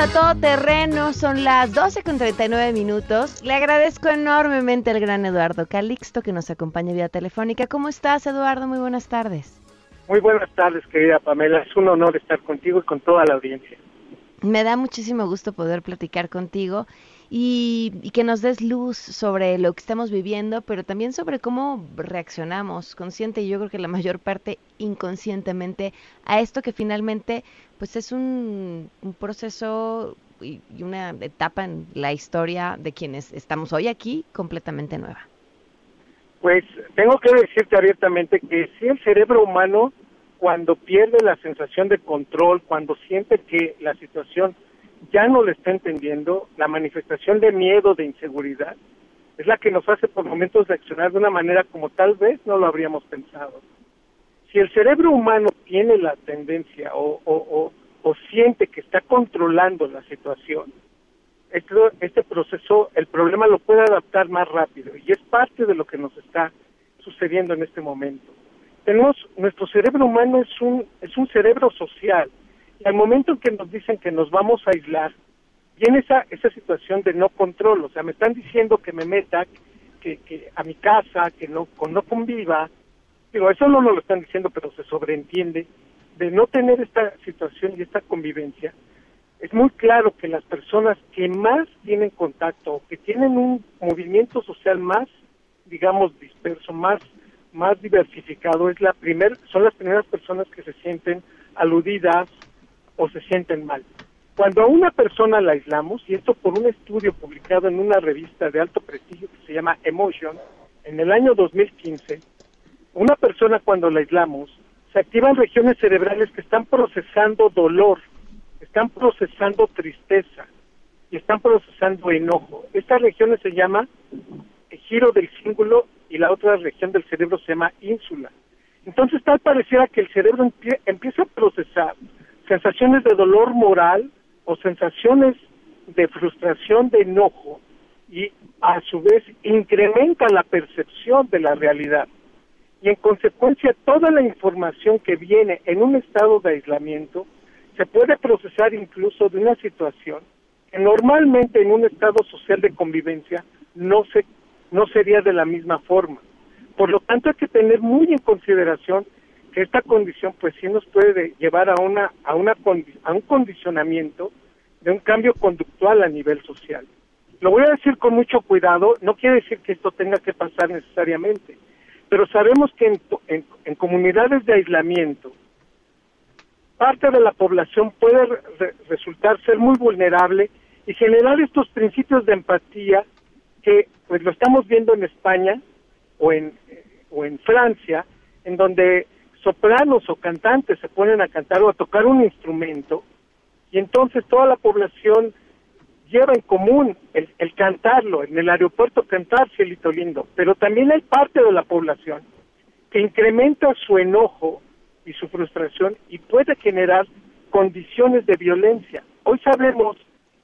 A todo terreno, son las 12 con 39 minutos. Le agradezco enormemente al gran Eduardo Calixto que nos acompaña vía telefónica. ¿Cómo estás, Eduardo? Muy buenas tardes. Muy buenas tardes, querida Pamela. Es un honor estar contigo y con toda la audiencia. Me da muchísimo gusto poder platicar contigo y, y, que nos des luz sobre lo que estamos viviendo, pero también sobre cómo reaccionamos consciente y yo creo que la mayor parte inconscientemente a esto que finalmente pues es un, proceso y una etapa en la historia de quienes estamos hoy aquí completamente nueva. Pues tengo que decirte abiertamente que si el cerebro humano cuando pierde la sensación de control, cuando siente que la situación ya no le está entendiendo, la manifestación de miedo, de inseguridad, es la que nos hace por momentos reaccionar de una manera como tal vez no lo habríamos pensado. Si el cerebro humano tiene la tendencia o, o, o, o siente que está controlando la situación, este, este proceso, el problema lo puede adaptar más rápido y es parte de lo que nos está sucediendo en este momento tenemos nuestro cerebro humano es un es un cerebro social y al momento en que nos dicen que nos vamos a aislar viene esa esa situación de no control. O sea me están diciendo que me meta que, que a mi casa que no con no conviva. Digo eso no lo están diciendo pero se sobreentiende. De no tener esta situación y esta convivencia es muy claro que las personas que más tienen contacto que tienen un movimiento social más digamos disperso más más diversificado es la primer, son las primeras personas que se sienten aludidas o se sienten mal. Cuando a una persona la aislamos, y esto por un estudio publicado en una revista de alto prestigio que se llama Emotion, en el año 2015, una persona cuando la aislamos, se activan regiones cerebrales que están procesando dolor, están procesando tristeza y están procesando enojo. Estas regiones se llama giro del cíngulo y la otra región del cerebro se llama ínsula. Entonces tal pareciera que el cerebro empie empieza a procesar sensaciones de dolor moral o sensaciones de frustración, de enojo, y a su vez incrementa la percepción de la realidad. Y en consecuencia toda la información que viene en un estado de aislamiento se puede procesar incluso de una situación que normalmente en un estado social de convivencia no se no sería de la misma forma. Por lo tanto, hay que tener muy en consideración que esta condición pues sí nos puede llevar a una a una a un condicionamiento de un cambio conductual a nivel social. Lo voy a decir con mucho cuidado, no quiere decir que esto tenga que pasar necesariamente, pero sabemos que en, en, comunidades de aislamiento parte de la población puede re resultar ser muy vulnerable y generar estos principios de empatía que pues lo estamos viendo en España o en o en Francia, en donde sopranos o cantantes se ponen a cantar o a tocar un instrumento y entonces toda la población lleva en común el, el cantarlo, en el aeropuerto cantar Cielito Lindo, pero también hay parte de la población que incrementa su enojo y su frustración y puede generar condiciones de violencia. Hoy sabemos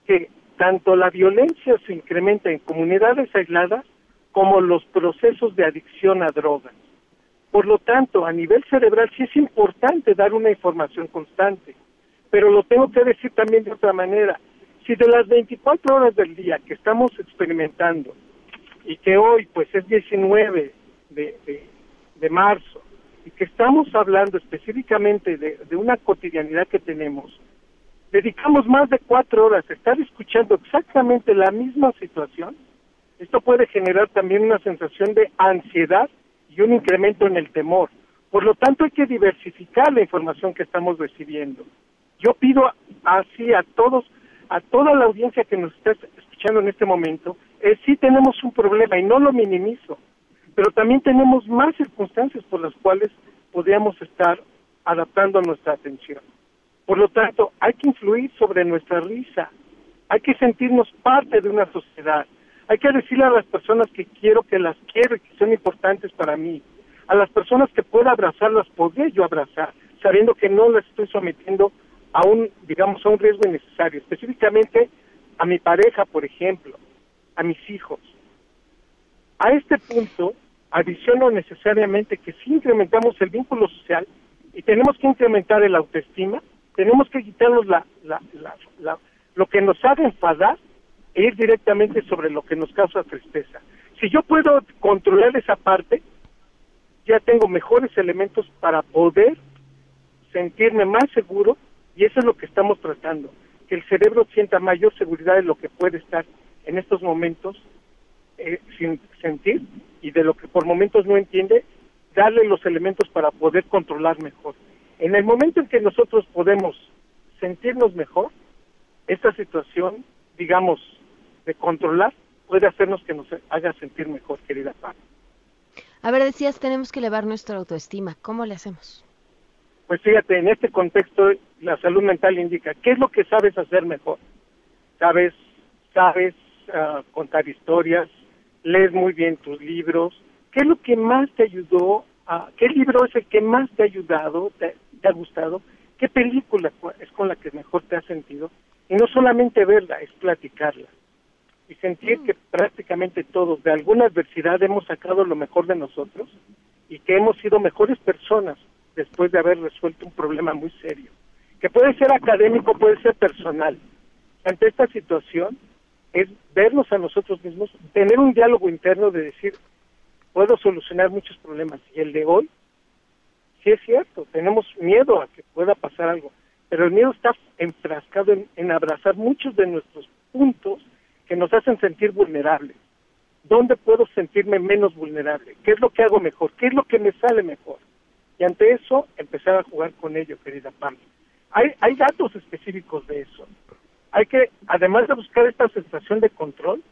que tanto la violencia se incrementa en comunidades aisladas como los procesos de adicción a drogas. Por lo tanto, a nivel cerebral sí es importante dar una información constante, pero lo tengo que decir también de otra manera. Si de las 24 horas del día que estamos experimentando y que hoy pues es 19 de, de, marzo y que estamos hablando específicamente de, de una cotidianidad que tenemos, dedicamos más de cuatro horas a estar escuchando exactamente la misma situación, esto puede generar también una sensación de ansiedad y un incremento en el temor. Por lo tanto, hay que diversificar la información que estamos recibiendo. Yo pido así a todos, a toda la audiencia que nos está escuchando en este momento, sí tenemos un problema y no lo minimizo, pero también tenemos más circunstancias por las cuales podríamos estar adaptando nuestra atención. Por lo tanto, hay que influir sobre nuestra risa, hay que sentirnos parte de una sociedad, hay que decirle a las personas que quiero, que las quiero y que son importantes para mí, a las personas que pueda abrazarlas, poder yo abrazar, sabiendo que no las estoy sometiendo a un, digamos, a un riesgo innecesario, específicamente a mi pareja, por ejemplo, a mis hijos. A este punto, adiciono necesariamente que si incrementamos el vínculo social y tenemos que incrementar el autoestima, tenemos que quitarnos la, la, la, la, lo que nos haga enfadar ir directamente sobre lo que nos causa tristeza. Si yo puedo controlar esa parte, ya tengo mejores elementos para poder sentirme más seguro y eso es lo que estamos tratando, que el cerebro sienta mayor seguridad de lo que puede estar en estos momentos eh, sin sentir y de lo que por momentos no entiende, darle los elementos para poder controlar mejor. En el momento en que nosotros podemos sentirnos mejor, esta situación, digamos, de controlar, puede hacernos que nos haga sentir mejor, querida Pam. A ver, decías, tenemos que elevar nuestra autoestima. ¿Cómo le hacemos? Pues fíjate, en este contexto la salud mental indica qué es lo que sabes hacer mejor. Sabes, sabes uh, contar historias, lees muy bien tus libros. ¿Qué es lo que más te ayudó? A, ¿Qué libro es el que más te ha ayudado, te, te ha gustado? ¿Qué película es con la que mejor te has sentido? Y no solamente verla, es platicarla y sentir que prácticamente todos de alguna adversidad hemos sacado lo mejor de nosotros y que hemos sido mejores personas después de haber resuelto un problema muy serio, que puede ser académico, puede ser personal. Ante esta situación es vernos a nosotros mismos, tener un diálogo interno de decir, puedo solucionar muchos problemas y el de hoy, sí es cierto, tenemos miedo a que pueda pasar algo, pero el miedo está enfrascado en, en abrazar muchos de nuestros puntos que nos hacen sentir vulnerables. ¿Dónde puedo sentirme menos vulnerable? ¿Qué es lo que hago mejor? ¿Qué es lo que me sale mejor? Y ante eso, empezar a jugar con ello, querida Pam. Hay, hay datos específicos de eso. Hay que, además de buscar esta sensación de control,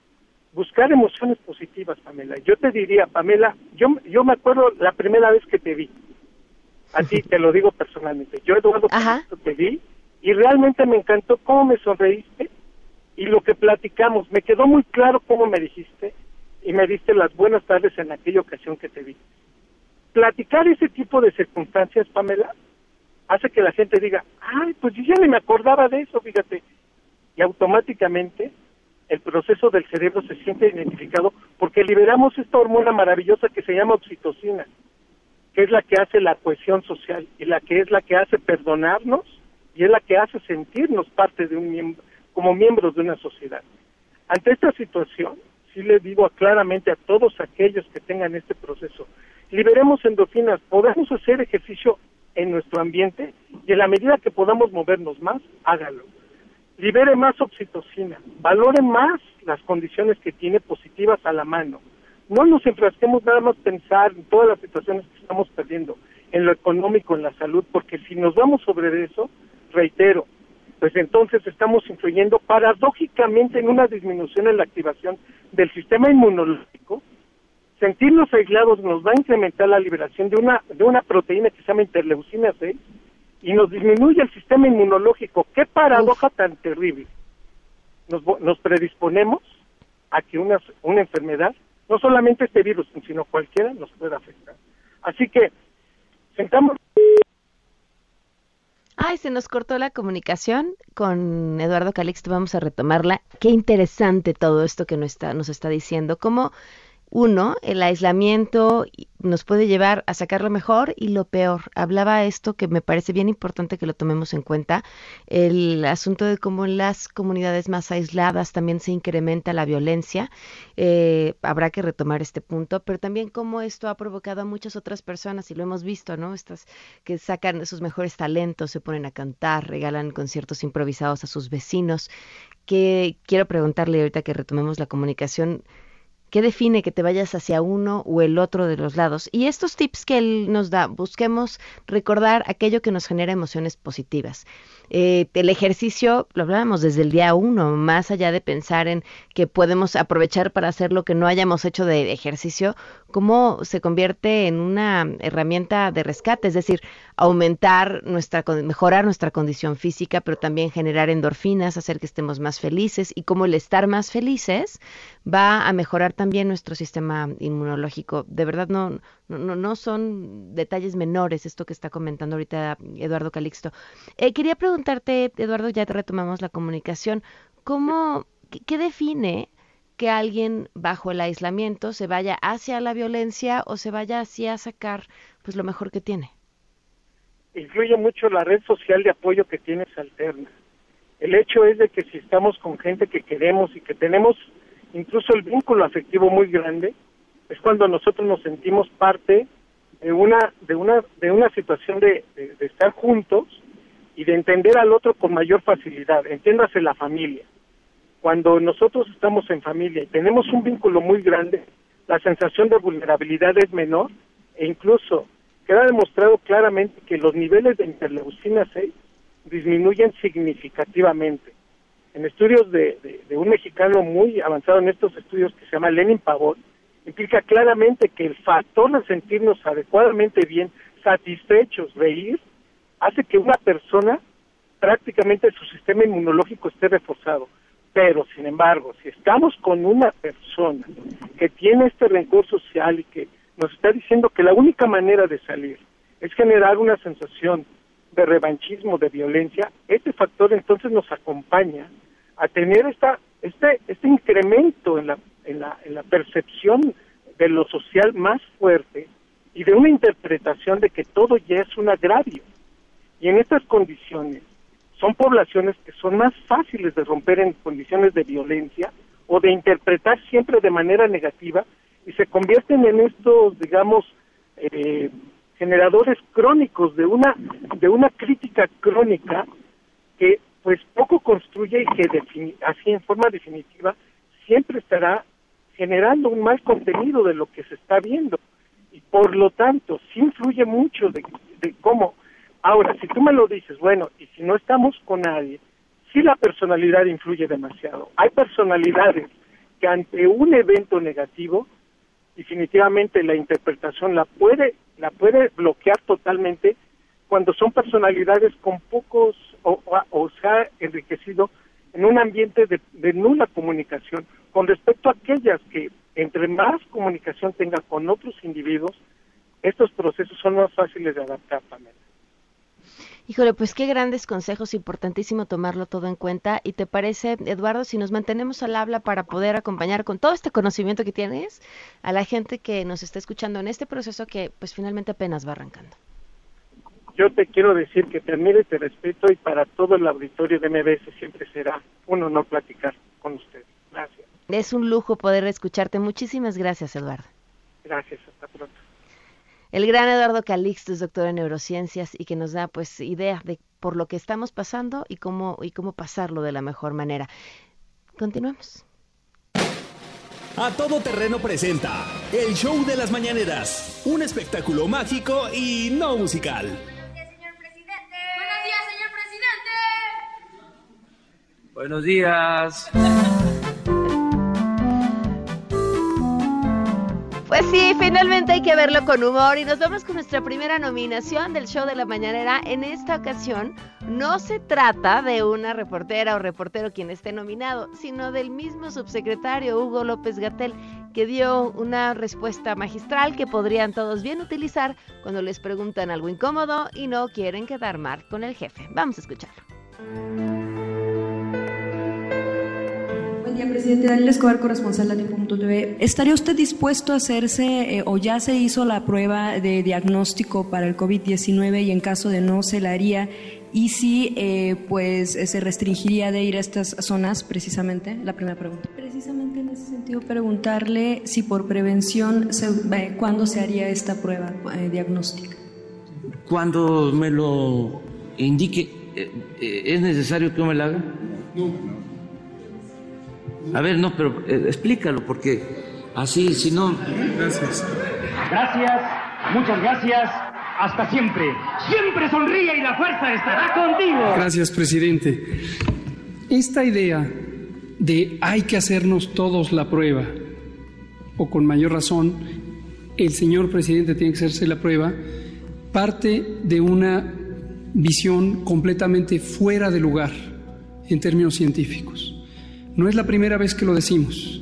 buscar emociones positivas, Pamela. Yo te diría, Pamela, yo, yo me acuerdo la primera vez que te vi. A ti te lo digo personalmente. Yo, Eduardo, te vi y realmente me encantó cómo me sonreíste y lo que platicamos. Me quedó muy claro cómo me dijiste y me diste las buenas tardes en aquella ocasión que te vi. Platicar ese tipo de circunstancias, Pamela, hace que la gente diga, ay, pues yo ya ni me acordaba de eso, fíjate. Y automáticamente el proceso del cerebro se siente identificado porque liberamos esta hormona maravillosa que se llama oxitocina, que es la que hace la cohesión social y la que es la que hace perdonarnos y es la que hace sentirnos parte de un miembro, como miembros de una sociedad. Ante esta situación, sí le digo claramente a todos aquellos que tengan este proceso, liberemos endorfinas, podemos hacer ejercicio en nuestro ambiente y en la medida que podamos movernos más, hágalo. Libere más oxitocina, valore más las condiciones que tiene positivas a la mano. No nos enfrasquemos nada más pensar en todas las situaciones que estamos perdiendo, en lo económico, en la salud, porque si nos vamos sobre eso, reitero, pues entonces estamos influyendo paradójicamente en una disminución en la activación del sistema inmunológico, sentirnos aislados nos va a incrementar la liberación de una, de una proteína que se llama interleucina 6 y nos disminuye el sistema inmunológico. Qué paradoja tan terrible. Nos, nos predisponemos a que una, una enfermedad, no solamente este virus, sino cualquiera, nos pueda afectar. Así que, sentamos Ay, se nos cortó la comunicación con Eduardo Calixto, vamos a retomarla. Qué interesante todo esto que nos está, nos está diciendo. Cómo, uno, el aislamiento nos puede llevar a sacar lo mejor y lo peor. Hablaba esto que me parece bien importante que lo tomemos en cuenta, el asunto de cómo en las comunidades más aisladas también se incrementa la violencia. Eh, habrá que retomar este punto, pero también cómo esto ha provocado a muchas otras personas, y lo hemos visto, ¿no? Estas que sacan sus mejores talentos, se ponen a cantar, regalan conciertos improvisados a sus vecinos. Que quiero preguntarle ahorita que retomemos la comunicación, ¿Qué define que te vayas hacia uno o el otro de los lados? Y estos tips que él nos da, busquemos recordar aquello que nos genera emociones positivas. Eh, el ejercicio, lo hablábamos desde el día uno, más allá de pensar en que podemos aprovechar para hacer lo que no hayamos hecho de ejercicio, cómo se convierte en una herramienta de rescate, es decir, aumentar nuestra, mejorar nuestra condición física, pero también generar endorfinas, hacer que estemos más felices y cómo el estar más felices va a mejorar también nuestro sistema inmunológico. De verdad no, no, no- son detalles menores esto que está comentando ahorita Eduardo Calixto. Eh, quería preguntarte, Eduardo, ya retomamos la comunicación, ¿cómo, qué, qué define que alguien bajo el aislamiento se vaya hacia la violencia o se vaya hacia sacar pues lo mejor que tiene? influye mucho la red social de apoyo que tienes alterna. El hecho es de que si estamos con gente que queremos y que tenemos incluso el vínculo afectivo muy grande, es cuando nosotros nos sentimos parte de una de una de una situación de estar juntos y de entender al otro con mayor facilidad. Entiéndase la familia. Cuando nosotros estamos en familia y tenemos un vínculo muy grande, la sensación de vulnerabilidad es menor e incluso queda demostrado claramente que los niveles de interleucina 6 disminuyen significativamente. En estudios de, un mexicano muy avanzado en estos estudios que se llama Lenin Pavón, implica claramente que el factor de sentirnos adecuadamente bien, satisfechos, reír, hace que una persona prácticamente su sistema inmunológico esté reforzado. Pero, sin embargo, si estamos con una persona que tiene este rencor social y que nos está diciendo que la única manera de salir es generar una sensación de revanchismo, de violencia, este factor entonces nos acompaña a tener esta, este, este incremento en la, en, la, en la percepción de lo social más fuerte y de una interpretación de que todo ya es un agravio. Y en estas condiciones son poblaciones que son más fáciles de romper en condiciones de violencia o de interpretar siempre de manera negativa y se convierten en estos, digamos, eh, generadores crónicos de una de una crítica crónica que pues poco construye y que así en forma definitiva siempre estará generando un mal contenido de lo que se está viendo. Y por lo tanto sí influye mucho de cómo ahora si tú me lo dices bueno y si no estamos con nadie sí la personalidad influye demasiado hay personalidades que ante un evento negativo definitivamente la interpretación la puede la puede bloquear totalmente cuando son personalidades con pocos o, o, o se ha enriquecido en un ambiente de, de nula comunicación con respecto a aquellas que entre más comunicación tenga con otros individuos estos procesos son más fáciles de adaptar Pamela. Híjole, pues qué grandes consejos, importantísimo tomarlo todo en cuenta. ¿Y te parece, Eduardo, si nos mantenemos al habla para poder acompañar con todo este conocimiento que tienes a la gente que nos está escuchando en este proceso que pues finalmente apenas va arrancando? Yo te quiero decir que te admiro y te respeto y para todo el auditorio de MBS siempre será un honor platicar con ustedes. Gracias. Es un lujo poder escucharte. Muchísimas gracias, Eduardo. Gracias, hasta pronto. El gran Eduardo Calixto es doctor en neurociencias y que nos da pues idea de por lo que estamos pasando y cómo y cómo pasarlo de la mejor manera. Continuamos. A todo terreno presenta el show de las mañaneras, un espectáculo mágico y no musical. Buenos días. Pues sí, finalmente hay que verlo con humor y nos vamos con nuestra primera nominación del show de la mañanera. En esta ocasión no se trata de una reportera o reportero quien esté nominado, sino del mismo subsecretario Hugo López Gatel, que dio una respuesta magistral que podrían todos bien utilizar cuando les preguntan algo incómodo y no quieren quedar mal con el jefe. Vamos a escucharlo. Buen día, presidente. Daniel Escobar, corresponsal de TV. ¿Estaría usted dispuesto a hacerse eh, o ya se hizo la prueba de diagnóstico para el COVID-19 y en caso de no se la haría? ¿Y si eh, pues se restringiría de ir a estas zonas precisamente? La primera pregunta. Precisamente en ese sentido, preguntarle si por prevención, se, eh, ¿cuándo se haría esta prueba diagnóstica? Cuando me lo indique, ¿es necesario que me la haga? No, no. A ver, no, pero eh, explícalo, porque así, si no. Gracias. Gracias, muchas gracias. Hasta siempre. Siempre sonríe y la fuerza estará contigo. Gracias, presidente. Esta idea de hay que hacernos todos la prueba, o con mayor razón, el señor presidente tiene que hacerse la prueba, parte de una visión completamente fuera de lugar en términos científicos. No es la primera vez que lo decimos.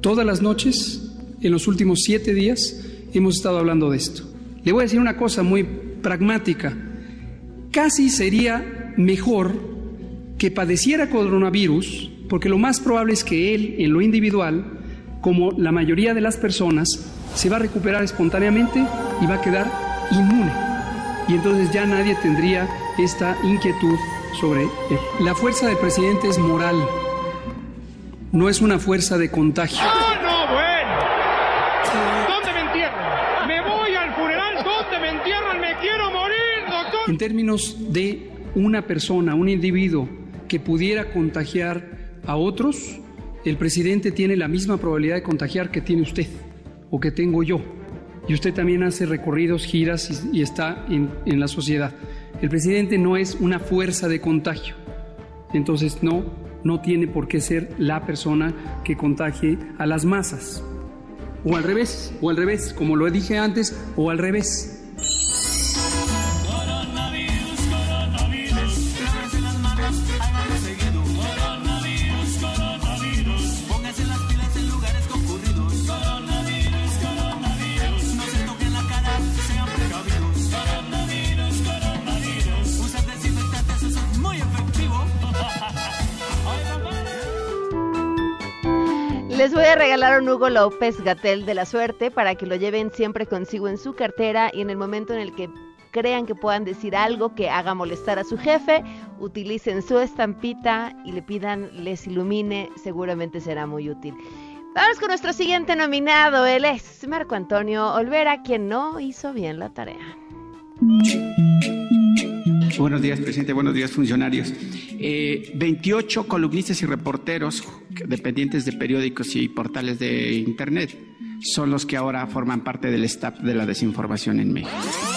Todas las noches, en los últimos siete días, hemos estado hablando de esto. Le voy a decir una cosa muy pragmática. Casi sería mejor que padeciera coronavirus, porque lo más probable es que él, en lo individual, como la mayoría de las personas, se va a recuperar espontáneamente y va a quedar inmune. Y entonces ya nadie tendría esta inquietud sobre él. La fuerza del presidente es moral, no es una fuerza de contagio. ¡Ah, no, bueno! ¿Dónde me entierran? Me voy al funeral, ¿dónde me entierran? Me quiero morir, doctor. En términos de una persona, un individuo que pudiera contagiar a otros, el presidente tiene la misma probabilidad de contagiar que tiene usted o que tengo yo. Y usted también hace recorridos, giras y, está en, en la sociedad. El presidente no es una fuerza de contagio. Entonces, no, no tiene por qué ser la persona que contagie a las masas. O al revés, o al revés, como lo dije antes, o al revés. Les voy a regalar un Hugo López Gatel de la suerte para que lo lleven siempre consigo en su cartera y en el momento en el que crean que puedan decir algo que haga molestar a su jefe, utilicen su estampita y le pidan les ilumine, seguramente será muy útil. Vamos con nuestro siguiente nominado, él es Marco Antonio Olvera, quien no hizo bien la tarea. Buenos días, presidente. Buenos días, funcionarios. 28 eh, columnistas y reporteros dependientes de periódicos y portales de Internet son los que ahora forman parte del staff de la desinformación en México.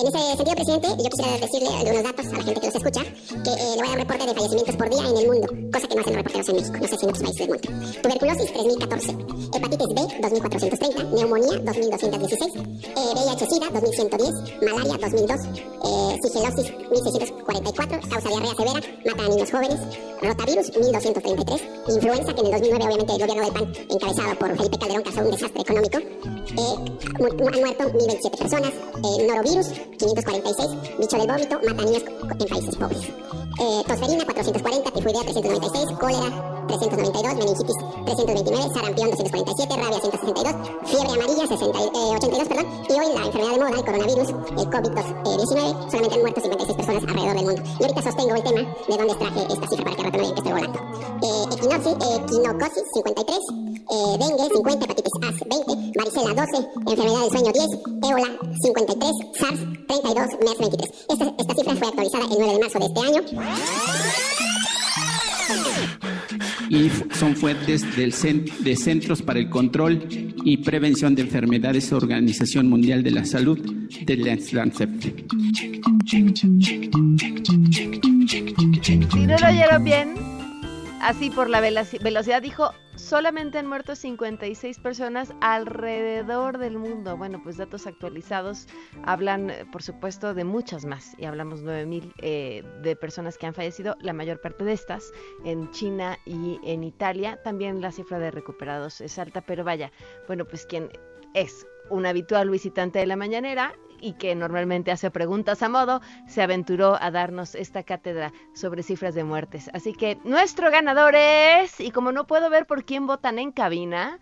En ese sentido, presidente, yo quisiera decirle algunos datos a la gente que nos escucha, que eh, le voy a dar un reporte de fallecimientos por día en el mundo, cosa que no hacen los reporteros en México, no sé si en otros países del mundo. Tuberculosis, 3.014. Hepatitis B, 2.430. Neumonía, 2.216. Eh, VIH-Sida, 2.110. Malaria, 2.002. Eh, sigelosis, 1.644. Causa diarrea severa, mata a niños jóvenes. Rotavirus, 1.233. Influenza, que en el 2009, obviamente, el gobierno del PAN, encabezado por Felipe Calderón, causó un desastre económico. Eh, han muerto 1.027 personas. Eh, norovirus, 546, bicho del vómito, mata niños en países pobres. Eh, tosferina 440, tifoidea 396, cólera 392, meningitis 329, sarampión 247, rabia 162, fiebre amarilla 60, 82, perdón, y hoy la enfermedad de moda, el coronavirus, el COVID-19, solamente han muerto 56 personas alrededor del mundo. Y ahorita sostengo el tema de dónde extraje esta cifra para que rato no me estoy volando. Eh, equinopsis, equinocosis 53, eh, dengue 50, hepatitis A 20, varicela 12, enfermedad del sueño 10, ébola 53, SARS 32, MERS 23. Esta, esta cifra fue actualizada el 9 de marzo de este año. Y son fuentes de Centros para el Control y Prevención de Enfermedades Organización Mundial de la Salud de Lancet. Si no lo oyeron bien, así por la velocidad, dijo, solamente han muerto 56 personas alrededor del mundo. Bueno, pues datos actualizados hablan, eh, por supuesto, de muchas más. Y hablamos 9.000 eh, de personas que han fallecido, la mayor parte de estas en China y en Italia. También la cifra de recuperados es alta, pero vaya, bueno, pues quien es un habitual visitante de la mañanera y que normalmente hace preguntas a modo, se aventuró a darnos esta cátedra sobre cifras de muertes. Así que nuestro ganador es, y como no puedo ver por quién votan en cabina,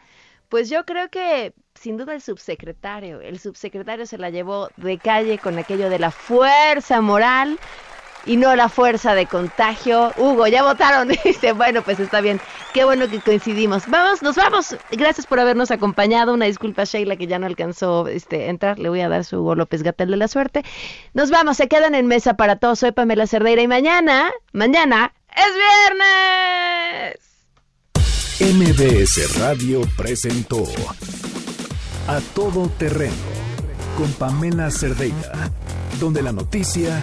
pues yo creo que sin duda el subsecretario. El subsecretario se la llevó de calle con aquello de la fuerza moral y no la fuerza de contagio. Hugo, ya votaron. Dice, bueno, pues está bien. Qué bueno que coincidimos. Vamos, nos vamos. Gracias por habernos acompañado. Una disculpa Sheila que ya no alcanzó este, entrar. Le voy a dar su Hugo López Gatel de la suerte. Nos vamos, se quedan en mesa para todos. Soy Pamela Cerdeira y mañana, mañana es viernes. MBS Radio presentó A Todo Terreno con Pamela Cerdeira, donde la noticia